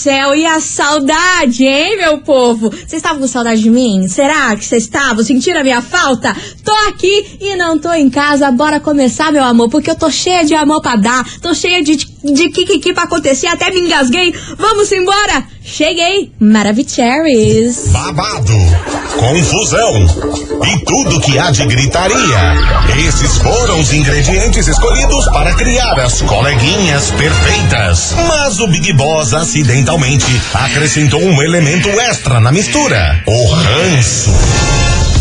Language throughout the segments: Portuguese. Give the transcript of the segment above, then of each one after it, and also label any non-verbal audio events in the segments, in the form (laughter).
céu, e a saudade, hein, meu povo? Vocês estavam com saudade de mim? Será que vocês estavam? Sentiram a minha falta? Tô aqui e não tô em casa. Bora começar, meu amor, porque eu tô cheia de amor pra dar, tô cheia de, de kikiki pra acontecer, até me engasguei. Vamos embora! Cheguei! Maravicheries! Babado, confusão e tudo que há de gritaria. Esses foram os ingredientes escolhidos para criar as coleguinhas perfeitas. Mas o Big Boss acidentalmente acrescentou um elemento extra na mistura: o ranço.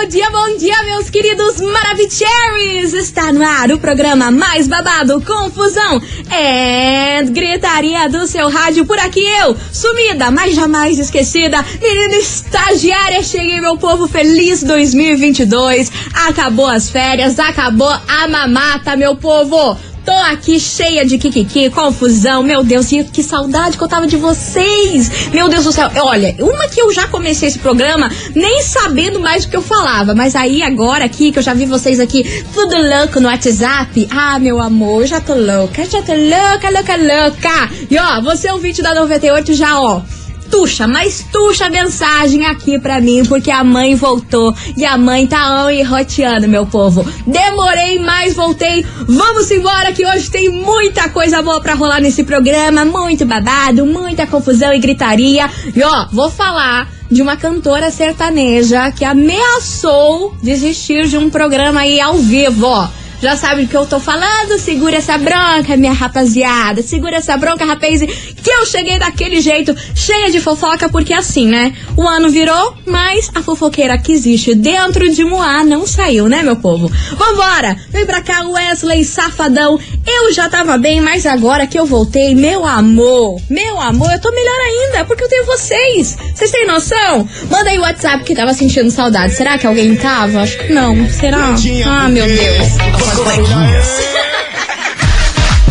bom dia, bom dia, meus queridos Maravicheries! Está no ar o programa mais babado, confusão e gritaria do seu rádio. Por aqui eu, sumida, mas jamais esquecida, menina estagiária. Cheguei, meu povo, feliz 2022. Acabou as férias, acabou a mamata, meu povo. Tô aqui cheia de kikiki, confusão. Meu Deus, que saudade que eu tava de vocês. Meu Deus do céu. Olha, uma que eu já comecei esse programa nem sabendo mais o que eu falava. Mas aí agora aqui, que eu já vi vocês aqui tudo louco no WhatsApp. Ah, meu amor, já tô louca. Já tô louca, louca, louca. E ó, você é o vídeo da 98 já, ó tuxa, mas tuxa a mensagem aqui pra mim, porque a mãe voltou e a mãe tá on e roteando, meu povo. Demorei, mas voltei. Vamos embora que hoje tem muita coisa boa pra rolar nesse programa, muito babado, muita confusão e gritaria. E ó, vou falar de uma cantora sertaneja que ameaçou desistir de um programa aí ao vivo, ó. Já sabe do que eu tô falando? Segura essa bronca, minha rapaziada. Segura essa bronca, rapaz. Que eu cheguei daquele jeito, cheia de fofoca, porque assim, né? O ano virou, mas a fofoqueira que existe dentro de Moá não saiu, né, meu povo? Vambora! Vem pra cá, Wesley Safadão. Eu já tava bem, mas agora que eu voltei, meu amor, meu amor, eu tô melhor ainda, porque eu tenho vocês. Vocês têm noção? Manda aí o WhatsApp que tava sentindo saudade. Será que alguém tava? Acho que não. Será? Ah, meu Deus. As coleguinhas. (laughs)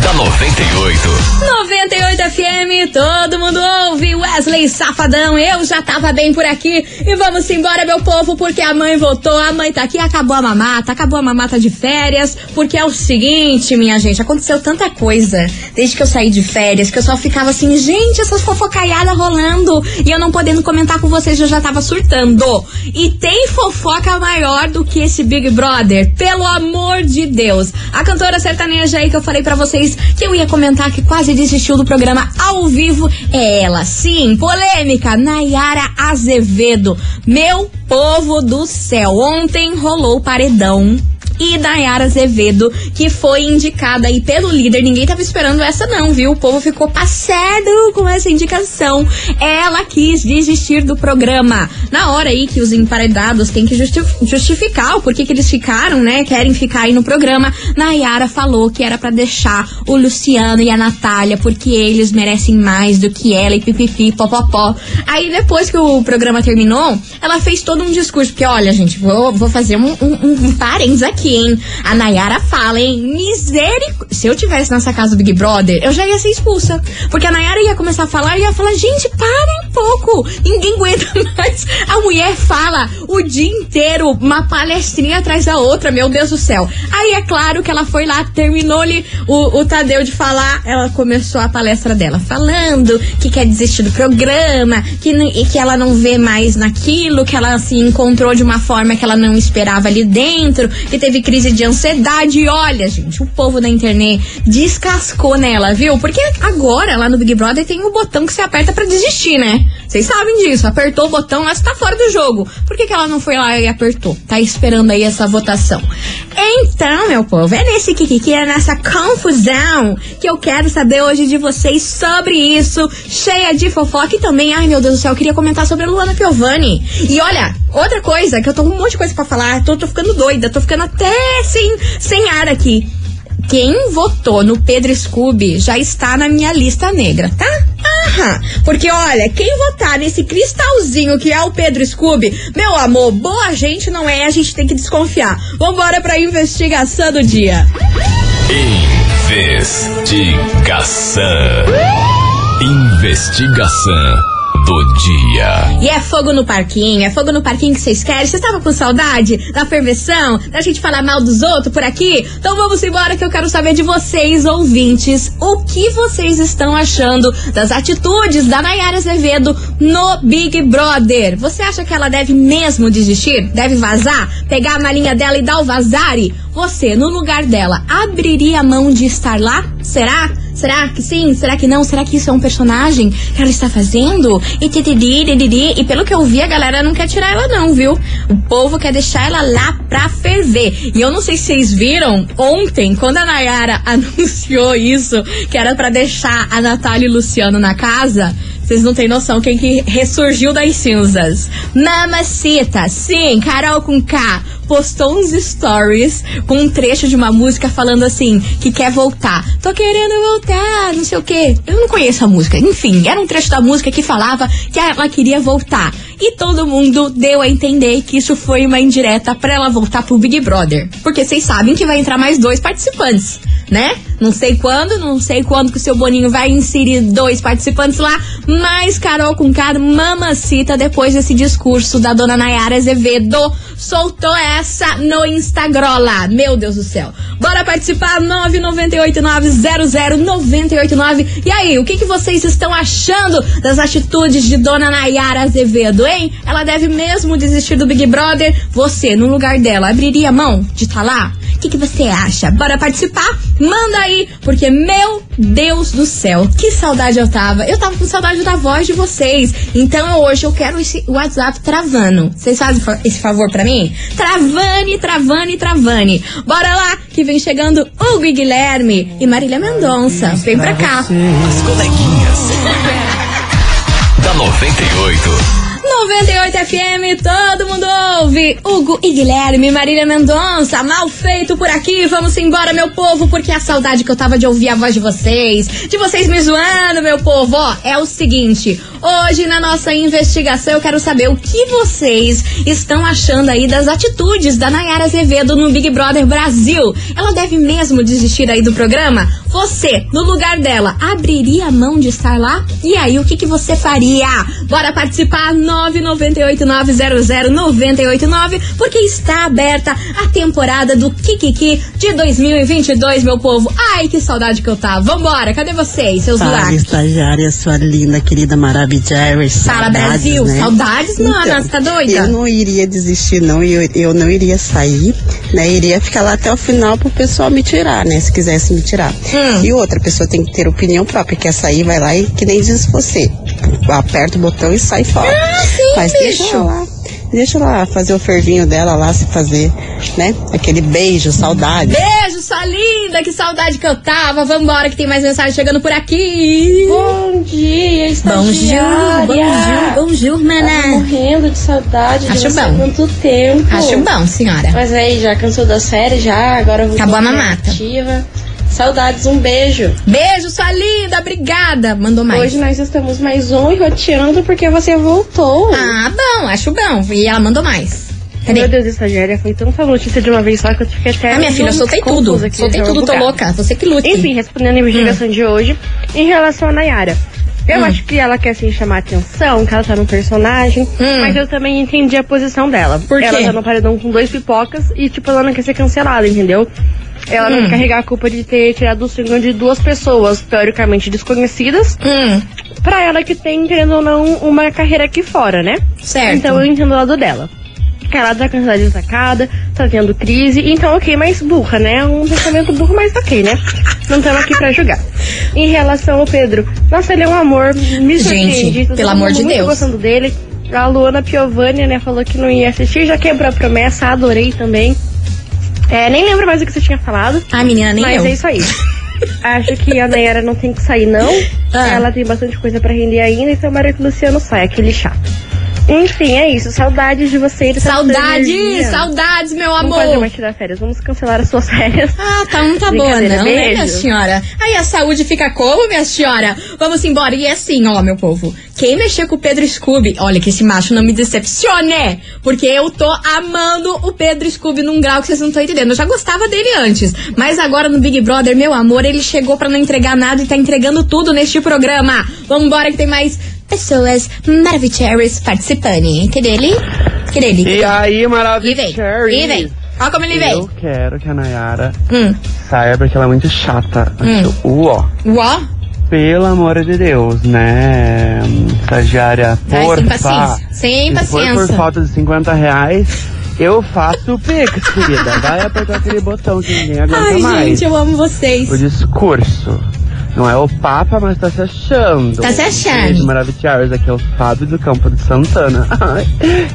da 98. 98 FM, todo mundo ouve. Wesley Safadão, eu já tava bem por aqui. E vamos embora, meu povo, porque a mãe voltou, a mãe tá aqui, acabou a mamata, acabou a mamata de férias. Porque é o seguinte, minha gente, aconteceu tanta coisa desde que eu saí de férias que eu só ficava assim, gente, essas fofocaiadas rolando. E eu não podendo comentar com vocês, eu já tava surtando. E tem fofoca maior do que esse Big Brother, pelo amor de Deus. A cantora sertaneja aí que eu falei para vocês que eu ia comentar que quase desistiu do programa ao vivo é ela, sim, polêmica, Nayara Azevedo. Meu povo do céu, ontem rolou paredão e Nayara Azevedo, que foi indicada aí pelo líder. Ninguém tava esperando essa não, viu? O povo ficou passado com essa indicação. Ela quis desistir do programa. Na hora aí que os emparedados têm que justi justificar o porquê que eles ficaram, né? Querem ficar aí no programa. Nayara falou que era para deixar o Luciano e a Natália, porque eles merecem mais do que ela e pipipi, popopó. Aí depois que o programa terminou, ela fez todo um discurso, porque olha, gente, vou, vou fazer um, um, um parênteses aqui, hein? A Nayara fala, hein? Misericórdia. Se eu tivesse nessa casa do Big Brother, eu já ia ser expulsa. Porque a Nayara ia começar a falar e ia falar, gente, para um pouco. Ninguém aguenta (laughs) mais. A mulher fala o dia inteiro, uma palestrinha atrás da outra, meu Deus do céu. Aí é claro que ela foi lá, terminou-lhe o, o Tadeu de falar, ela começou a palestra dela falando que quer desistir do programa, que, e que ela não vê mais naquilo, que ela se encontrou de uma forma que ela não esperava ali dentro, que teve crise de ansiedade. E olha, gente, o povo da internet descascou nela, viu? Porque agora lá no Big Brother tem um botão que você aperta para desistir, né? Vocês sabem disso. Apertou o botão, ela está fora do jogo. Por que, que ela não foi lá e apertou? Tá esperando aí essa votação. Então, meu povo, é nesse kikiki, é nessa confusão que eu quero saber hoje de vocês sobre isso. Cheia de fofoca e também, ai meu Deus do céu, eu queria comentar sobre a Luana Piovani. E olha, outra coisa, que eu tô com um monte de coisa para falar, tô, tô ficando doida, tô ficando até sem, sem ar aqui. Quem votou no Pedro Scooby já está na minha lista negra, tá? Aham. Porque olha, quem votar nesse cristalzinho que é o Pedro Scooby, meu amor, boa gente não é, a gente tem que desconfiar. Vambora pra investigação do dia. Investigação. Investigação do dia. E é fogo no parquinho, é fogo no parquinho que vocês querem. Você tava com saudade da ferveção, da gente falar mal dos outros por aqui? Então vamos embora que eu quero saber de vocês, ouvintes, o que vocês estão achando das atitudes da Nayara Azevedo no Big Brother. Você acha que ela deve mesmo desistir? Deve vazar? Pegar a malinha dela e dar o vazare? Você, no lugar dela, abriria a mão de estar lá? Será? Será que sim? Será que não? Será que isso é um personagem que ela está fazendo? E. E pelo que eu vi, a galera não quer tirar ela, não, viu? O povo quer deixar ela lá pra ferver. E eu não sei se vocês viram ontem, quando a Nayara (laughs) anunciou isso, que era para deixar a Natália e o Luciano na casa. Vocês não têm noção quem que ressurgiu das cinzas. Mamacita, sim, Carol com K, postou uns stories com um trecho de uma música falando assim, que quer voltar. Tô querendo voltar, não sei o quê. Eu não conheço a música. Enfim, era um trecho da música que falava que ela queria voltar. E todo mundo deu a entender que isso foi uma indireta para ela voltar pro Big Brother. Porque vocês sabem que vai entrar mais dois participantes, né? Não sei quando, não sei quando que o seu Boninho vai inserir dois participantes lá, mas Carol com cara mamacita depois desse discurso da dona Nayara Azevedo soltou essa no Instagram lá. Meu Deus do céu. Bora participar 998900989. E aí, o que, que vocês estão achando das atitudes de dona Nayara Azevedo, hein? Ela deve mesmo desistir do Big Brother? Você, no lugar dela, abriria mão de estar tá lá? O que, que você acha? Bora participar? Manda aí, porque meu Deus do céu, que saudade eu tava. Eu tava com saudade da voz de vocês. Então hoje eu quero esse WhatsApp travando. Vocês fazem esse favor para mim? Travane, travane, travane. Bora lá, que vem chegando Hugo e Guilherme e Marília Mendonça. Vem pra cá. As coleguinhas. (laughs) da 98. 98 FM, todo mundo ouve. Hugo e Guilherme, Marília Mendonça, mal feito por aqui. Vamos embora, meu povo, porque a saudade que eu tava de ouvir a voz de vocês, de vocês me zoando, meu povo, ó, é o seguinte. Hoje, na nossa investigação, eu quero saber o que vocês estão achando aí das atitudes da Nayara Azevedo no Big Brother Brasil. Ela deve mesmo desistir aí do programa? Você, no lugar dela, abriria a mão de estar lá? E aí, o que, que você faria? Bora participar? 998900989, porque está aberta a temporada do Kikiki de 2022, meu povo. Ai, que saudade que eu tava. Vambora, cadê vocês, seus lacres? estagiária, sua linda, querida. Fala, Saudades, Brasil. né? Saudades, mana. Você tá doida? Eu não iria desistir, não. Eu, eu não iria sair, né? Iria ficar lá até o final pro pessoal me tirar, né? Se quisesse me tirar. Hum. E outra pessoa tem que ter opinião própria. Quer sair, vai lá e que nem diz você. Aperta o botão e sai fora. Ah, sim, Mas deixa lá. Deixa ela fazer o fervinho dela lá, se fazer, né? Aquele beijo, saudade. Beijo, sua linda, que saudade que eu tava. Vambora, que tem mais mensagem chegando por aqui. Bom dia, Bonjour, estagiária. bonjour, bonjour, Tava mané. morrendo de saudade de Acho você há bom. quanto tempo. Acho bom, senhora. Mas aí, já cansou das férias, já, agora eu vou Acabou a mamata. ativa. Saudades, um beijo. Beijo, sua linda, obrigada. Mandou mais. Hoje nós estamos mais um enroteando porque você voltou. Ah, bom, acho bom. E ela mandou mais. Cadê? Meu Deus, estagiária, foi tanta notícia de uma vez só que eu fiquei até. Ah, minha filha, eu soltei tudo. aqui Soltei tudo, tô louca. Você que lute. Enfim, respondendo a investigação de hoje, em relação a Nayara. Eu acho que ela quer assim chamar atenção, que ela tá no personagem, Hum. mas eu também entendi a posição dela. Por quê? Ela tá no paredão com dois pipocas e, tipo, ela não quer ser cancelada, entendeu? Ela Hum. não quer carregar a culpa de ter tirado o signo de duas pessoas, teoricamente desconhecidas, Hum, pra ela que tem, querendo ou não, uma carreira aqui fora, né? certo. Então eu entendo o lado dela. Ela tá cansada de atacada, tá tendo crise, então ok, mais burra, né? Um pensamento burro, mas ok, né? Não estamos aqui pra julgar. Em relação ao Pedro, nossa, ele é um amor, me surpreende. Gente, pelo amor de muito Deus. gostando dele. A Luana Piovani, né, falou que não ia assistir, já quebrou a promessa, adorei também. É, nem lembro mais o que você tinha falado. Ah, menina, nem Mas eu. é isso aí. Acho que a Nayara não tem que sair, não. Ah. Ela tem bastante coisa pra render ainda, então o Maria que o Luciano sai, aquele chato. Enfim, é isso. Saudades de você. dessa sua Saudades, saudades, meu Vamos amor. fazer uma tirar férias. Vamos cancelar as suas férias. Ah, tá, não tá boa não, né, minha senhora? Aí a saúde fica como, minha senhora? Vamos embora. E é assim, ó, meu povo. Quem mexer com o Pedro Scooby, olha que esse macho não me decepcione, porque eu tô amando o Pedro Scooby num grau que vocês não estão entendendo. Eu já gostava dele antes, mas agora no Big Brother, meu amor, ele chegou pra não entregar nada e tá entregando tudo neste programa. Vambora que tem mais pessoas maravilhosas participando. Cadê ele? Cadê ele? E aí, Cherry? e vem. Olha como ele Eu vem. quero que a Nayara Hum. saia porque ela é muito chata. Acho uó. Uó. Pelo amor de Deus, né? Estagiária, Ai, porfa. sem paciência. Sem Se for por paciência. falta de 50 reais, eu faço o Pix, querida. Vai apertar aquele botão que ninguém aguenta Ai, mais. gente, eu amo vocês. O discurso. Não é o Papa, mas tá se achando. Tá se achando. Maravilhosos. Aqui é o Fábio do Campo de Santana. (laughs) Ai,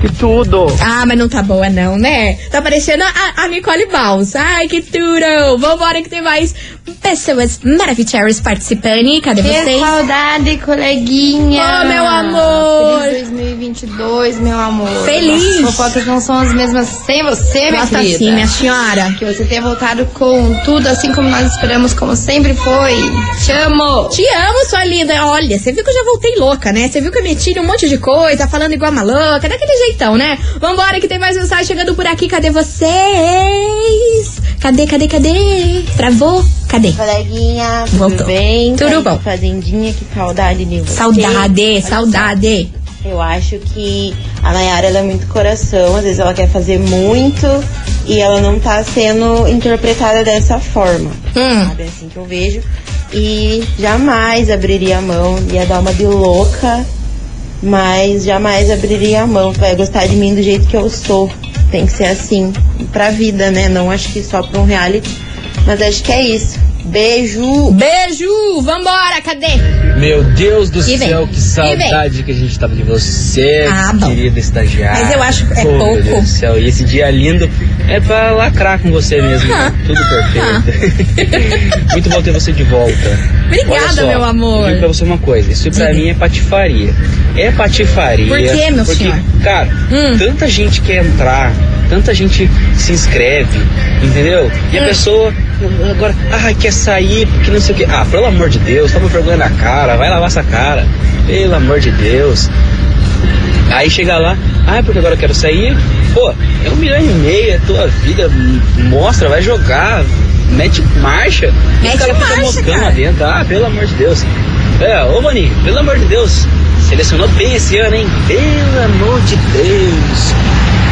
que tudo. Ah, mas não tá boa não, né? Tá parecendo a, a Nicole Baus. Ai, que tudo! Vambora que tem mais pessoas maravilhosas participando. Cadê Que vocês? saudade, coleguinha. Oh, meu amor. Feliz 2022, meu amor. Feliz. As fofocas não são as mesmas sem você, minha Gosta querida. assim, minha senhora. Que você tenha voltado com tudo assim como nós esperamos, como sempre foi. Te amo. Te amo, sua linda. Olha, você viu que eu já voltei louca, né? Você viu que eu meti um monte de coisa, falando igual uma louca, daquele jeitão, né? Vambora que tem mais mensagem chegando por aqui. Cadê vocês? Cadê, cadê, cadê? Travou? Cadê? Coleguinha, tudo Voltou. bem? Tudo Tá bom. Fazendinha, que saudade de você. Saudade, Olha só, saudade. Eu acho que a Nayara ela é muito coração, às vezes ela quer fazer muito e ela não tá sendo interpretada dessa forma. Hum. Sabe? É assim que eu vejo. E jamais abriria a mão, ia dar uma de louca, mas jamais abriria a mão. Vai gostar de mim do jeito que eu sou. Tem que ser assim, pra vida, né? Não acho que só pra um reality, mas acho que é isso. Beijo! Beijo! Vambora, cadê? Meu Deus do E vem. céu, que saudade que a gente tava de você, Ah, querida estagiária. Mas eu acho que é Oh, pouco. Meu Deus do céu, e esse dia lindo é pra lacrar com você mesmo. Ah. Tudo perfeito. (laughs) Muito bom ter você de volta. Obrigada, só, meu amor. Eu digo pra você uma coisa, isso pra Diga. mim é patifaria. É patifaria. Por quê, meu porque, senhor? Cara, Hum. tanta gente quer entrar, tanta gente se inscreve, entendeu? E Hum. a pessoa agora, ah, quer sair porque não sei o quê. Ah, pelo amor de Deus, toma vergonha na cara, vai lavar essa cara. Pelo amor de Deus. Aí chega lá, ah, porque agora eu quero sair. Pô, é um milhão e meio, é tua vida, mostra, vai jogar, mete marcha. Mete o cara fica marcha, moscando cara. lá dentro. Ah, pelo amor de Deus. É, ô Boninho, pelo amor de Deus. Selecionou bem esse ano, hein? Pelo amor de Deus.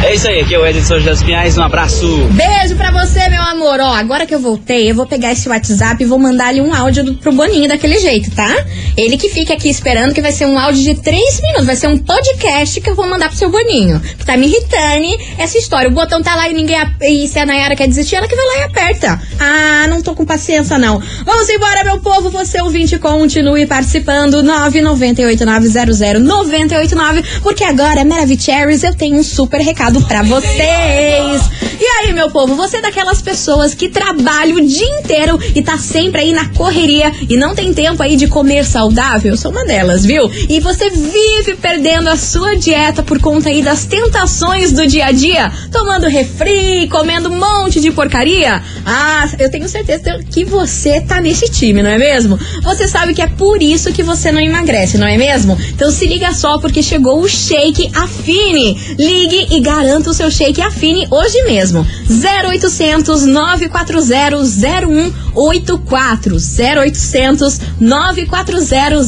É isso aí, aqui é o Edson das Pinhais, um abraço. Beijo pra você, meu amor. Ó, agora que eu voltei, eu vou pegar esse WhatsApp e vou mandar ali um áudio do, pro Boninho daquele jeito, tá? Ele que fica aqui esperando que vai ser um áudio de três minutos. Vai ser um podcast que eu vou mandar pro seu Boninho. Que tá me irritando essa história. O botão tá lá e ninguém. E se a Nayara quer desistir, ela que vai lá e aperta. Ah, não tô com paciência, não. Vamos embora, meu povo. Você ouvinte, continue participando. 998900989. Porque agora, Maravicheries, eu tenho um super recado pra vocês. E aí, meu povo, você é daquelas pessoas que trabalha o dia inteiro e tá sempre aí na correria e não tem tempo aí de comer saudável? Eu sou uma delas, viu? E você vive perdendo a sua dieta por conta aí das tentações do dia a dia, tomando refri, comendo um monte de porcaria? Ah, eu tenho certeza que você tá nesse time, não é mesmo? Você sabe que é por isso que você não emagrece, não é mesmo? Então se liga só porque chegou o Shake Afine. Ligue e garanta o seu Shake Afine hoje mesmo. 0800 940 0184 0800 940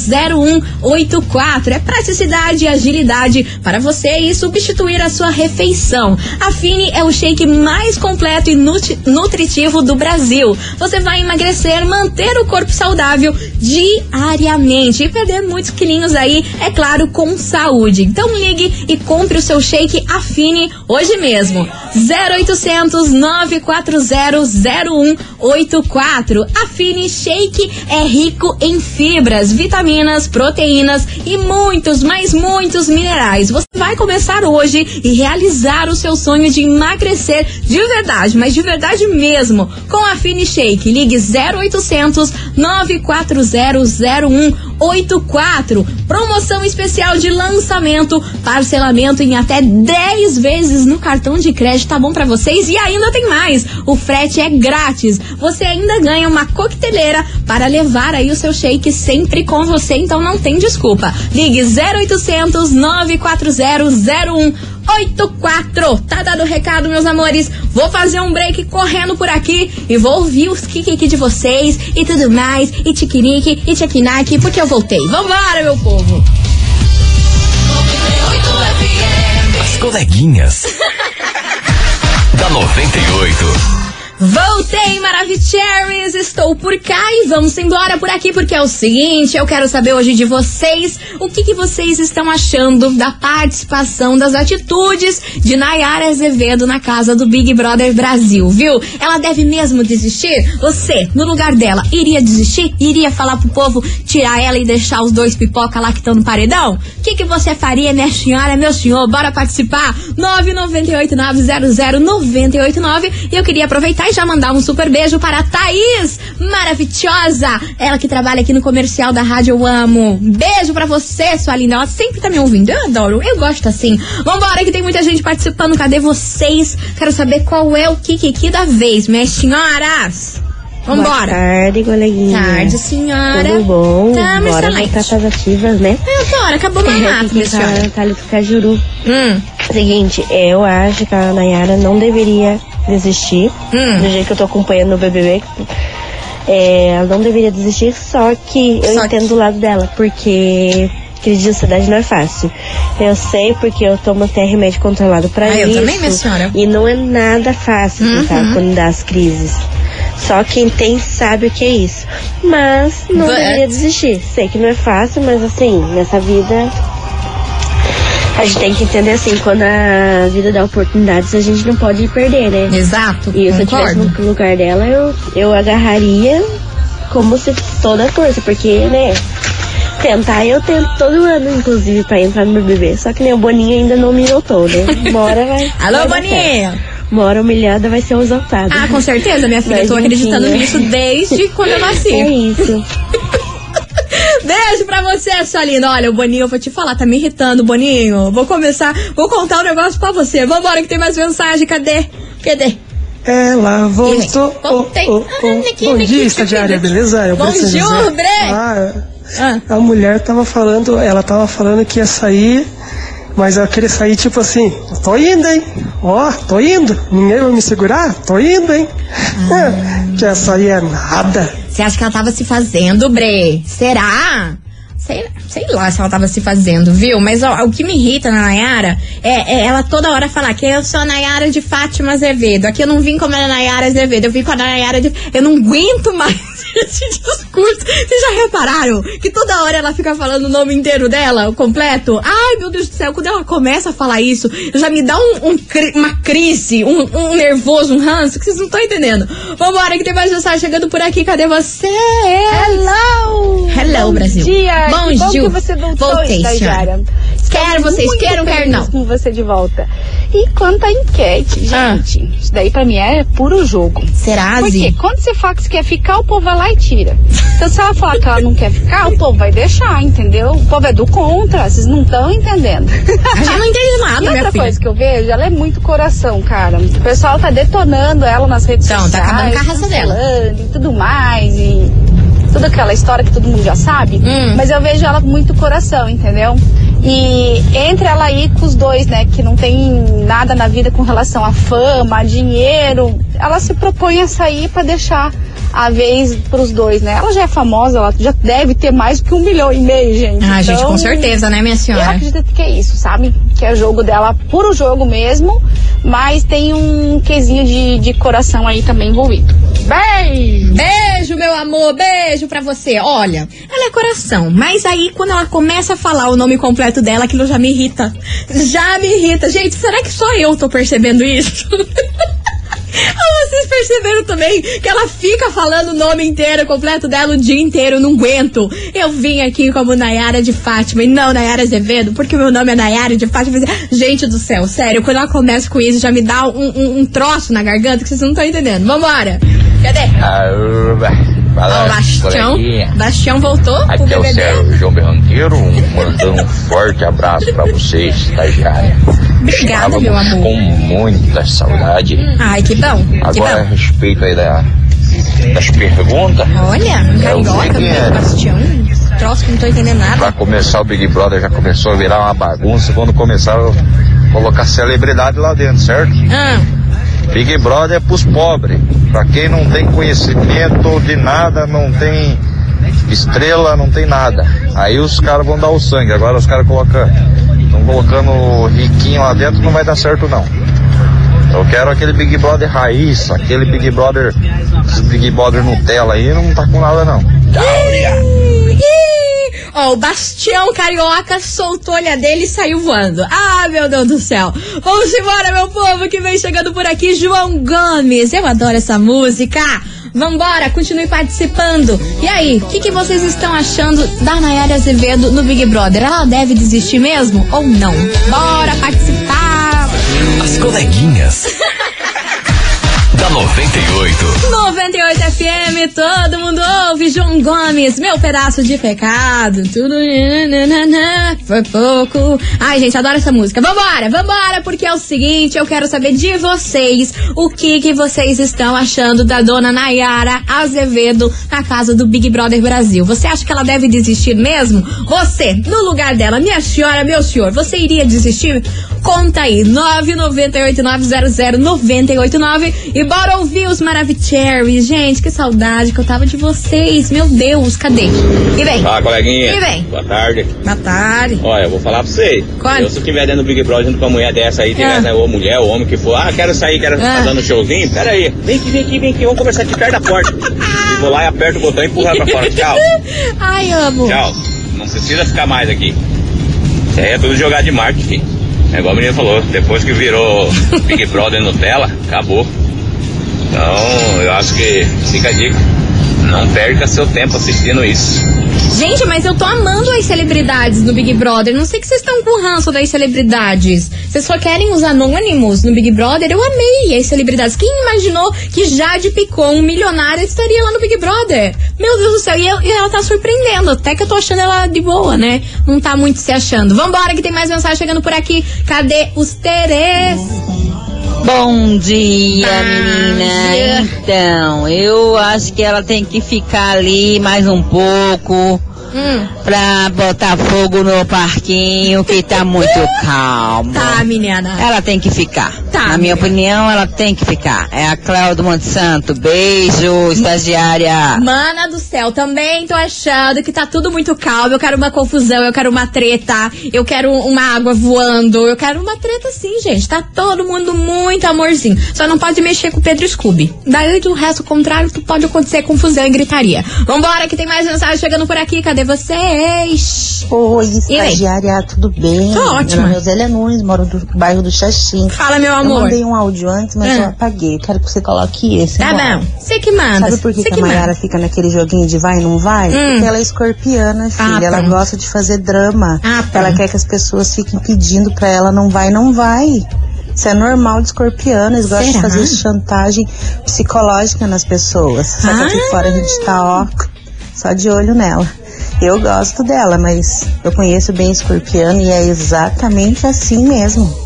0184 É praticidade e agilidade para você aí substituir a sua refeição. Afine é o shake mais completo e nutri- nutritivo do Brasil. Você vai emagrecer, manter o corpo saudável diariamente e perder muitos quilinhos aí, é claro, com saúde. Então ligue e compre o seu shake Afine hoje mesmo. 0800 940 0184. A Fini Shake é rico em fibras, vitaminas, proteínas e muitos, mas muitos minerais. Você vai começar hoje e realizar o seu sonho de emagrecer de verdade, mas de verdade mesmo, com a Fini Shake. Ligue 0800 940 0184. Promoção especial de lançamento, parcelamento em até 10 vezes no cartão de crédito. Tá bom para vocês? E ainda tem mais. O frete é grátis. Você ainda ganha uma coqueteleira para levar aí o seu shake sempre com você, então não tem desculpa. Ligue 0800 940 0184. Tá dado o recado, meus amores. Vou fazer um break correndo por aqui e vou ouvir os kikiki de vocês e tudo mais, e tiquinique e tchequinaque, porque eu voltei. Vambora, meu povo! Coleguinhas. (laughs) da 98. Voltei, Maravicheries! Estou por cá e vamos embora por aqui porque é o seguinte, eu quero saber hoje de vocês o que, que vocês estão achando da participação, das atitudes de Nayara Azevedo na casa do Big Brother Brasil, viu? Ela deve mesmo desistir? Você, no lugar dela, iria desistir? Iria falar pro povo tirar ela e deixar os dois pipoca lá que estão no paredão? O que, que você faria, minha senhora, meu senhor? Bora participar? 998900989 e eu queria aproveitar e já mandar um super beijo para a Thaís, maravilhosa. Ela que trabalha aqui no comercial da rádio Eu Amo. Beijo pra você, sua linda. Ela sempre tá me ouvindo. Eu adoro, eu gosto assim. Vambora, que tem muita gente participando. Cadê vocês? Quero saber qual é o Kikiki da vez, minhas senhoras. Vambora. Boa tarde, coleguinha. Tarde, senhora. Tudo bom? Tamo Bora excelente. ativas, né? É, bora, acabou (laughs) o mandato, minha senhora. Natália Cajuru. Hum, Seguinte, eu acho que a Nayara não deveria desistir. Hum. Do jeito que eu tô acompanhando no BBB. É, ela não deveria desistir, só que eu Só que- entendo o lado dela, porque crise de ansiedade não é fácil. Eu sei porque eu tomo até remédio controlado pra Ah, eu isso. também, minha senhora. E não é nada fácil, Uhum. tá? Quando dá as crises. Só quem tem sabe o que é isso. Mas não But- deveria desistir. Sei que não é fácil, mas assim, nessa vida a gente tem que entender assim, quando a vida dá oportunidades, a gente não pode perder, né? exato. E se eu estivesse no lugar dela, eu, eu agarraria como se toda a força, porque, né? Tentar eu tento todo ano, inclusive, pra entrar no BBB. Só que nem o Boninho ainda não me notou, né? Uma hora vai. (laughs) Alô, vai Boninho! Uma hora humilhada vai ser exaltada. Ah, com certeza, minha filha. Mas, Eu tô acreditando nisso desde quando eu (laughs) nasci. É isso. (laughs) Beijo pra você, sua linda. Olha, o Boninho, eu vou te falar, tá me irritando, Boninho. Vou começar, vou contar um negócio pra você. Vambora que tem mais mensagem. Cadê? Cadê? Ela voltou. Voltei. Oh, oh, oh. Ah, Bom dia, estagiária, beleza? Eu Bom dia, Bre. Ah, Ah, a mulher tava falando, ela tava falando que ia sair, mas ela queria sair tipo assim, tô indo, hein? Ó, tô indo. Ninguém vai me segurar? Tô indo, hein? Ah. É, quer sair é nada. você acha que ela tava se fazendo, Bre? Será? Sei, sei lá se ela tava se fazendo, viu? Mas ó, o que me irrita na Nayara é, é ela toda hora falar que eu sou a Nayara de Fátima Azevedo. Aqui eu não vim como a Nayara Azevedo, eu vim com a Nayara de. Eu não aguento mais (laughs) esse discurso. Vocês já repararam que toda hora ela fica falando o nome inteiro dela, o completo? Ai, meu Deus do céu, quando ela começa a falar isso, já me dá um, um uma crise, um, um nervoso, um ranço, que vocês não estão entendendo. Vambora, que tem mais mensagem chegando por aqui. Cadê você? Hello! Hello, Bom Brasil. Dia. Bom que bom dia. que você voltou, Voltei, estagiária. Quero vocês, quero, quero não. com você de volta. E quanto à enquete, Ah. gente, isso daí pra mim é puro jogo. Será, Porque quando você fala que você quer ficar, o povo vai lá e tira. Então se ela falar que ela não quer ficar, o povo vai deixar, entendeu? O povo é do contra, vocês não estão entendendo. A gente não entende nada, (laughs) E outra filha. coisa que eu vejo, ela é muito coração, cara. O pessoal tá detonando ela nas redes Então, tá sociais. acabando com a raça dela. E tudo mais, e toda aquela história que todo mundo já sabe. Hum. Mas eu vejo ela com muito coração, entendeu? E entre ela aí com os dois, né, que não tem nada na vida com relação a fama, a dinheiro, ela se propõe a sair pra deixar a vez pros dois, né? Ela já é famosa, ela já deve ter mais do que um milhão e meio, gente. Ah, gente, Então, com certeza, né, minha eu senhora? acredito que é isso, sabe? Que é jogo dela, puro jogo mesmo, mas tem um quesinho de, de coração aí também envolvido. Beijo! Beijo, meu amor, beijo pra você. Olha, ela é coração, mas aí quando ela começa a falar o nome completo dela, aquilo já me irrita. Já me irrita. Gente, será que só eu tô percebendo isso? (laughs) Ah, vocês perceberam também que ela fica falando o nome inteiro, completo dela o dia inteiro, não aguento. Eu vim aqui como Nayara de Fátima e não Nayara Azevedo, porque meu nome é Nayara de Fátima. Gente do céu, sério, quando ela começa com isso, já me dá um, um, um troço na garganta que vocês não estão entendendo. Vambora! Cadê? Aúba. Fala, o Bastião. Bastião voltou Aqui é o. Sérgio João Berranteiro, mandando um forte abraço pra vocês, estagiária. Obrigada, meu amor. com muita saudade. Ai, que bom. Que Agora, a bom. respeito aí da, das perguntas, Olha, um É carioca seguinte. Bastião. Troço que não tô entendendo nada. pra começar o Big Brother já começou a virar uma bagunça quando começaram a colocar celebridade lá dentro, certo? Ah, Big Brother é pros pobres. Pra quem não tem conhecimento de nada, não tem estrela, não tem nada. Aí os caras vão dar o sangue. Agora os caras colocam. Estão colocando riquinho lá dentro, não vai dar certo não. Eu quero aquele Big Brother raiz, aquele Big Brother. Big Brother Nutella aí não tá com nada não. Ó, o Bastião Carioca soltou a olha dele e saiu voando. Ah, meu Deus do céu. Vamos embora, meu povo, que vem chegando por aqui, João Gomes. Eu adoro essa música. Vambora, continue participando. E aí, o que, que vocês estão achando da Nayara Azevedo no Big Brother? Ela deve desistir mesmo ou não? Bora participar! As coleguinhas. (laughs) da 98. 98 FM, todo mundo ouve. João Gomes, meu pedaço de pecado. Tudo nananana, foi pouco. Ai, gente, adoro essa música. Vambora, vambora, porque é o seguinte, eu quero saber de vocês o que que vocês estão achando da dona Nayara Azevedo na casa do Big Brother Brasil. Você acha que ela deve desistir mesmo? Você, no lugar dela, minha senhora, meu senhor, você iria desistir? Conta aí, 998900989 e bora ouvir os Maravicheries. Gente, que saudade que eu tava de vocês. Meu Deus, cadê? E vem. Fala, coleguinha. E vem. Boa tarde. Boa tarde. Olha, eu vou falar pra você. Qual? Eu, se eu estiver dentro do Big Brother junto com uma mulher dessa aí, tiver, Ah. né, ou mulher, ou homem que for, ah, quero sair, quero Ah. dando showzinho, pera aí. Vem aqui, vem aqui, vem aqui, vamos conversar aqui perto da porta. E (laughs) vou lá e aperto o botão e empurro ela pra fora. Tchau. (laughs) Ai, amo. Tchau. Não precisa ficar mais aqui. Isso aí é tudo jogar de marketing. É igual a menina falou, depois que virou Big Brother Nutella, acabou. Então, eu acho que fica a dica. Não perca seu tempo assistindo isso. Gente, mas eu tô amando as celebridades no Big Brother. Não sei que vocês estão com ranço das celebridades. Vocês só querem os anônimos no Big Brother? Eu amei as celebridades. Quem imaginou que Jade Picon, um milionária, estaria lá no Big Brother? Meu Deus do céu, e, eu- e ela tá surpreendendo. Até que eu tô achando ela de boa, né? Não tá muito se achando. Vambora, que tem mais mensagem chegando por aqui. Cadê os Terês? Bom dia, menina. Então, eu acho que ela tem que ficar ali mais um pouco Hum, pra botar fogo no parquinho, que tá muito (laughs) calmo. tá, menina. Ela tem que ficar. Tá, Na minha opinião, ela tem que ficar. É a Cléo do Monte Santo. Beijo, estagiária. Mana do céu, também tô achando que tá tudo muito calmo. Eu quero uma confusão, eu quero uma treta, eu quero uma água voando, eu quero uma treta sim, gente. Tá todo mundo muito amorzinho. Só não pode mexer com o Pedro Scooby. Daí do resto contrário, tu pode acontecer confusão e gritaria. Vambora, que tem mais mensagem chegando por aqui. Cadê vocês? Oi, E aí? estagiária, tudo bem? Tô ótima. Meu nome é Zélia Nunes, moro do bairro do Xaxim. Fala, meu Eu amor. mandei um áudio antes, mas Ah. eu apaguei. Eu quero que você coloque esse. Tá agora. bom. Você que manda. Sabe por que, que que a Mayara fica naquele joguinho de vai e não vai? Hum. Porque ela é escorpiana, filha. Ah, ela pronto. gosta de fazer drama. Ah, ela pronto. quer que as pessoas fiquem pedindo pra ela não vai, não vai. Isso é normal de escorpiana, eles gostam de Será? fazer chantagem psicológica nas pessoas. Só que aqui Ah. fora a gente tá, ó, só de olho nela. Eu gosto dela, mas eu conheço bem escorpiano e é exatamente assim mesmo.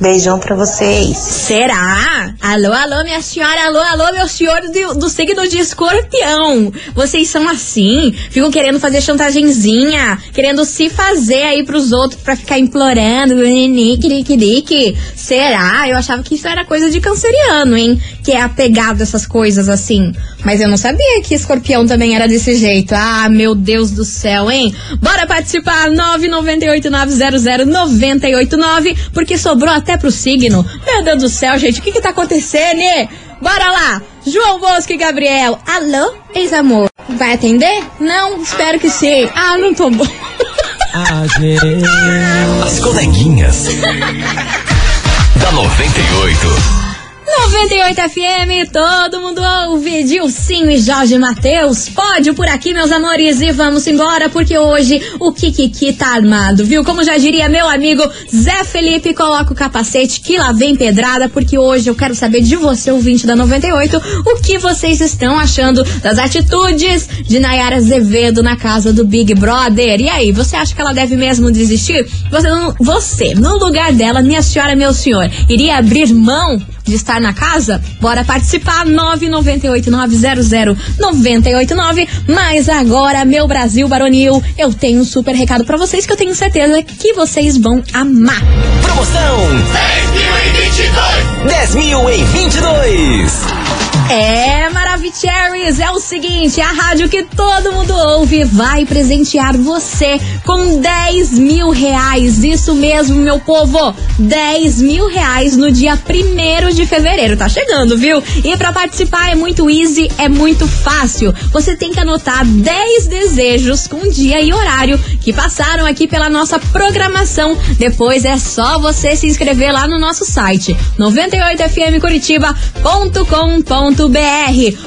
Beijão pra vocês. Será? Alô, alô, minha senhora, alô, alô, meu senhor do, do signo de escorpião. Vocês são assim? Ficam querendo fazer chantagemzinha, querendo se fazer aí pros outros pra ficar implorando. Será? Eu achava que isso era coisa de canceriano, hein? Que é apegado a essas coisas assim. Mas eu não sabia que escorpião também era desse jeito. Ah, meu Deus do céu, hein? Bora participar! 998-900-989, porque sobrou até pro signo. Meu Deus do céu, gente, o que que tá acontecendo? Bora lá! João Bosco e Gabriel. Alô, ex-amor. Vai atender? Não? Espero que sim. Ah, não tô bom. (laughs) As coleguinhas. (laughs) da 98. 98 FM, todo mundo ouve. Dilcinho e Jorge Matheus. Pódio por aqui, meus amores. E vamos embora, porque hoje o Kikiki tá armado, viu? Como já diria meu amigo Zé Felipe, coloca o capacete que lá vem pedrada, porque hoje eu quero saber de você, ouvinte da 98, o que vocês estão achando das atitudes de Nayara Azevedo na casa do Big Brother. E aí, você acha que ela deve mesmo desistir? Você, você no lugar dela, minha senhora, meu senhor, iria abrir mão de estar na casa? Bora participar, 998-900-989. Mas agora, meu Brasil Baronil, eu tenho um super recado pra vocês que eu tenho certeza que vocês vão amar. Promoção 10 mil em 22. É, Maravicheries, é o seguinte, a rádio que todo mundo ouve vai presentear você com 10 mil reais. Isso mesmo, meu povo, 10 mil reais no dia 1 de fevereiro. Tá chegando, viu? E pra participar é muito easy, é muito fácil. Você tem que anotar 10 desejos com dia e horário que passaram aqui pela nossa programação. Depois é só você se inscrever lá no nosso site 98fmcuritiba.com.br.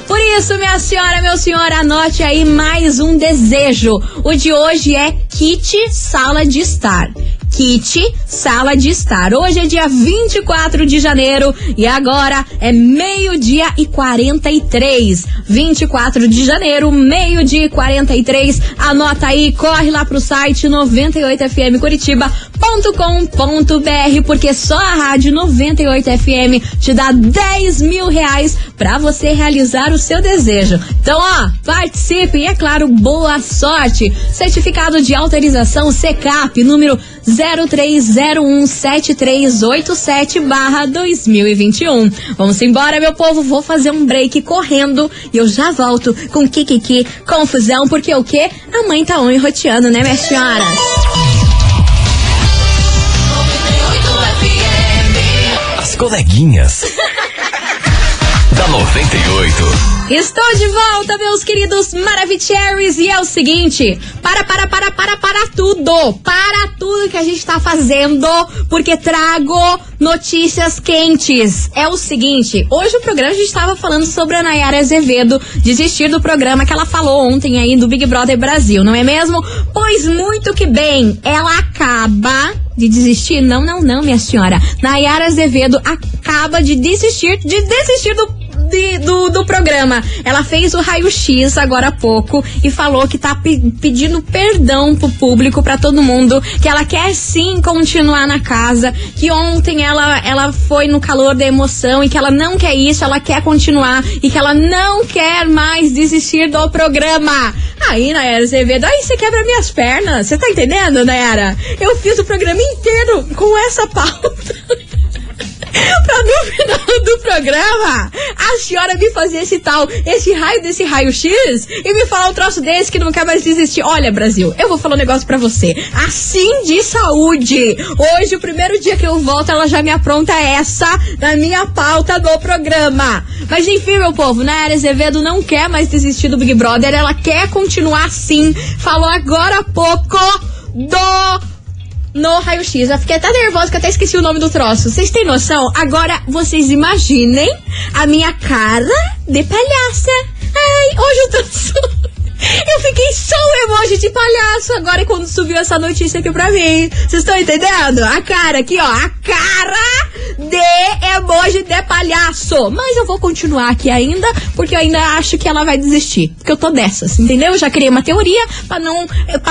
Por isso, minha senhora, meu senhor, anote aí mais um desejo. O de hoje é kit sala de estar kit sala de estar. Hoje é dia 24 de janeiro e agora é meio-dia e 43. 24 de janeiro, meio-dia e 43. Anota aí, corre lá pro site 98fmcuritiba.com.br porque só a rádio 98FM te dá 10 mil reais pra você realizar o seu desejo. Então, ó, participe e, é claro, boa sorte. Certificado de autorização CECAP, número 03017387 barra 2021. Vamos embora, meu povo. Vou fazer um break correndo e eu já volto com Kikiki Confusão, porque o quê? A mãe tá on roteando, né, minhas senhoras? As coleguinhas. (laughs) da 98. Estou de volta, meus queridos Maravicheries, e é o seguinte: para, para, para, para, para tudo! Para tudo que a gente tá fazendo, porque trago notícias quentes. É o seguinte: hoje o programa a gente tava falando sobre a Nayara Azevedo desistir do programa que ela falou ontem aí do Big Brother Brasil, não é mesmo? Pois muito que bem, ela acaba de desistir? Não, não, não, minha senhora. Nayara Azevedo acaba de desistir, de desistir do de- do, do programa. Ela fez o raio-x agora há pouco e falou que tá pe- pedindo perdão pro público, pra todo mundo, que ela quer sim continuar na casa, que ontem ela, ela foi no calor da emoção e que ela não quer isso, ela quer continuar e que ela não quer mais desistir do programa. Aí, Nayara Azevedo, aí você quebra minhas pernas. Você tá entendendo, Nayara? Eu fiz o programa inteiro com essa pauta. (laughs) (laughs) pra no final do programa a senhora me fazer esse tal, esse raio desse raio-x e me falar um troço desse que não quer mais desistir. Olha, Brasil, eu vou falar um negócio pra você. Assim de saúde. Hoje, o primeiro dia que eu volto, ela já me apronta essa na minha pauta do programa. Mas enfim, meu povo, Nayara Azevedo não quer mais desistir do Big Brother, ela quer continuar assim. Falou agora há pouco do no raio-x. Eu fiquei até nervosa que até esqueci o nome do troço. Vocês têm noção? Agora, vocês imaginem a minha cara de palhaça. Ai, hoje eu tô. (laughs) Eu fiquei só um emoji de palhaço agora quando subiu essa notícia aqui pra mim. Vocês estão entendendo? A cara aqui, ó. A cara de emoji de palhaço. Mas eu vou continuar aqui ainda, porque eu ainda acho que ela vai desistir. Porque eu tô dessas, entendeu? Eu já criei uma teoria pra não,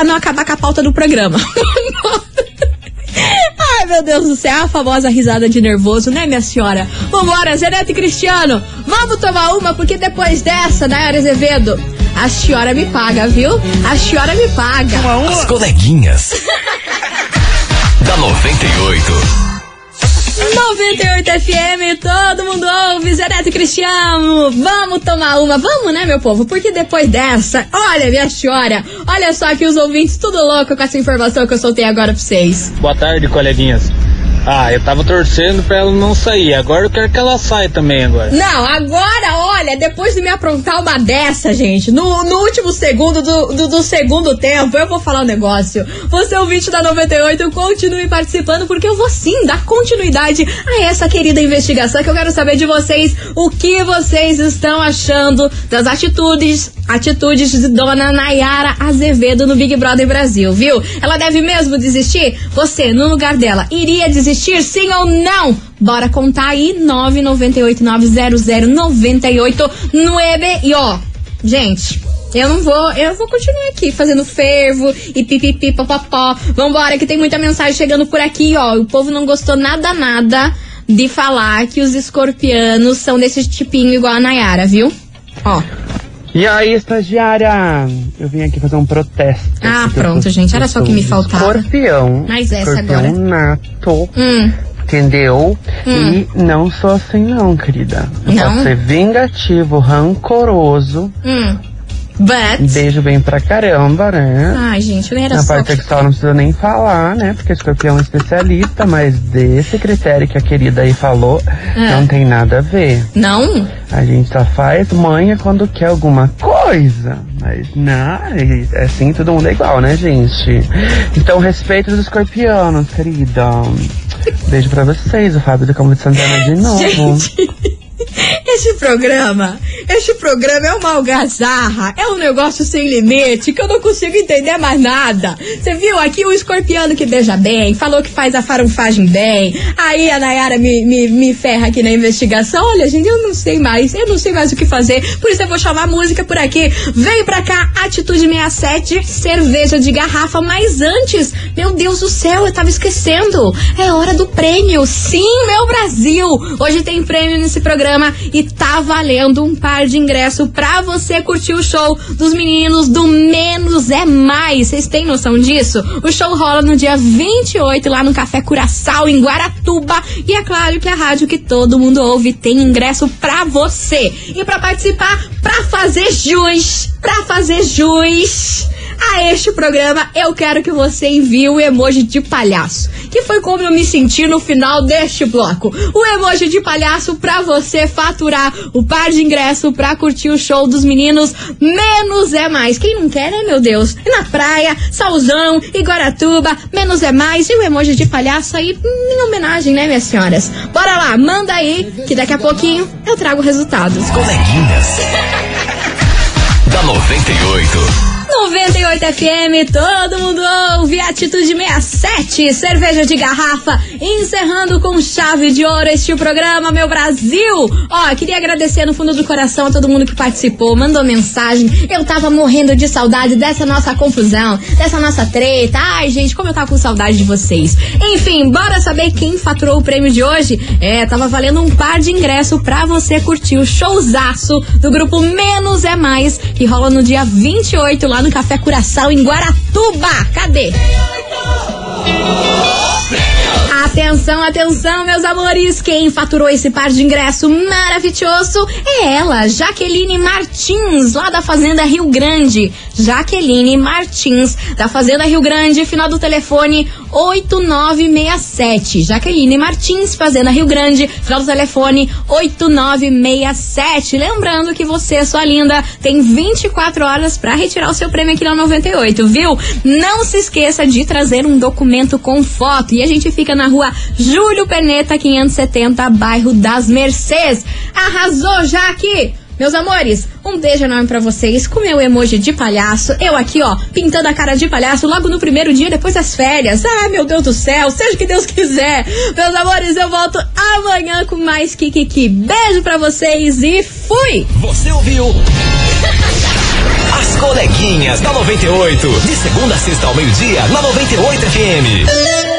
não acabar com a pauta do programa. (laughs) Ai, meu Deus do céu, a famosa risada de nervoso, né, minha senhora? Vambora, Zenete e Cristiano, vamos tomar uma, porque depois dessa, Nayara Azevedo, a senhora me paga, viu? A senhora me paga. As coleguinhas. (laughs) da 98. 98 FM, todo mundo ouve, Zé Neto Cristiano. Vamos tomar uma, vamos, né, meu povo? Porque depois dessa, olha, minha senhora, olha só que os ouvintes tudo louco com essa informação que eu soltei agora pra vocês. Boa tarde, coleguinhas. Ah, eu tava torcendo pra ela não sair. Agora eu quero que ela saia também agora. Não, agora, olha, depois de me aprontar uma dessa, gente, no, no último segundo do, do, do segundo tempo, eu vou falar um negócio. Você, ouvinte da 98, continue participando, porque eu vou sim dar continuidade a essa querida investigação que eu quero saber de vocês o que vocês estão achando das atitudes, atitudes de dona Nayara Azevedo no Big Brother Brasil, viu? Ela deve mesmo desistir? Você, no lugar dela, iria desistir sim ou não? Bora contar aí, 998900989. E ó, gente, eu não vou, eu vou continuar aqui fazendo fervo e pipipi papapó. Vambora, que tem muita mensagem chegando por aqui, ó. O povo não gostou nada, nada de falar que os escorpianos são desse tipinho igual a Nayara, viu? Ó. E aí, estagiária? Eu vim aqui fazer um protesto. Ah, pronto, gente, era só sou que me faltava. Escorpião. Mas essa escorpião agora. nato. Hum. Entendeu? Hum. E não sou assim não, querida. Eu Não? posso ser vingativo, rancoroso. Hum. But. Beijo bem pra caramba, né? Ai, gente, não era Na parte sexual não precisa nem falar, né? Porque escorpião é especialista, mas desse critério que a querida aí falou, É. não tem nada a ver. Não? A gente só faz manha quando quer alguma coisa. Mas não, é assim todo mundo é igual, né, gente? Então, respeito dos escorpianos, querida. Beijo pra vocês, o Fábio do Campo de Santana de (laughs) novo. Gente, Este programa, este programa é uma algazarra, é um negócio sem limite que eu não consigo entender mais nada. Você viu aqui o escorpiano que beija bem, falou que faz a farunfagem bem, aí a Nayara me, me, me ferra aqui na investigação. Olha, gente, eu não sei mais, eu não sei mais o que fazer, por isso eu vou chamar a música por aqui. Vem pra cá, Atitude 67, cerveja de garrafa, mas antes, meu Deus do céu, eu tava esquecendo, é hora do prêmio. Sim, meu Brasil! Hoje tem prêmio nesse programa e tá valendo um par de ingresso pra você curtir o show dos meninos do Menos é Mais. Vocês têm noção disso? O show rola no dia 28 lá no Café Curaçao, em Guaratuba. E é claro que a rádio que todo mundo ouve tem ingresso pra você. E pra participar, pra fazer jus, pra fazer jus a este programa, eu quero que você envie o emoji de palhaço. Que foi como eu me senti no final deste bloco. O emoji de palhaço pra você faturar o par de ingresso pra curtir o show dos meninos. Menos é mais. Quem não quer, né, meu Deus? E na praia, Salzão, Iguaratuba, menos é mais. E o emoji de palhaço aí em homenagem, né, minhas senhoras? Bora lá, manda aí, que daqui a pouquinho eu trago resultados. Coleguinhas. (laughs) da 98. 98 FM, todo mundo ouve Atitude 67, cerveja de garrafa, encerrando com chave de ouro este programa, meu Brasil. Ó, queria agradecer no fundo do coração a todo mundo que participou, mandou mensagem. Eu tava morrendo de saudade dessa nossa confusão, dessa nossa treta. Ai, gente, como eu tava com saudade de vocês. Enfim, bora saber quem faturou o prêmio de hoje? É, tava valendo um par de ingresso pra você curtir o showzaço do grupo Menos é Mais, que rola no dia 28 lá no Café Curaçao em Guaratuba. Cadê? Atenção, atenção, meus amores! Quem faturou esse par de ingresso maravilhoso é ela, Jaqueline Martins, lá da Fazenda Rio Grande. Jaqueline Martins, da Fazenda Rio Grande, final do telefone 8967. Jaqueline Martins, Fazenda Rio Grande, final do telefone 8967. Lembrando que você, sua linda, tem 24 horas para retirar o seu prêmio aqui na 98, viu? Não se esqueça de trazer um documento com foto. E a gente fica na rua Júlio Perneta, 570, bairro das Mercês. Arrasou, Jaque! Meus amores, um beijo enorme pra vocês com meu emoji de palhaço. Eu aqui, ó, pintando a cara de palhaço logo no primeiro dia depois das férias. Ah, meu Deus do céu, seja o que Deus quiser. Meus amores, eu volto amanhã com mais Kikiki. Beijo pra vocês e fui! Você ouviu? As coleguinhas da 98. De segunda a sexta ao meio-dia, na 98 FM.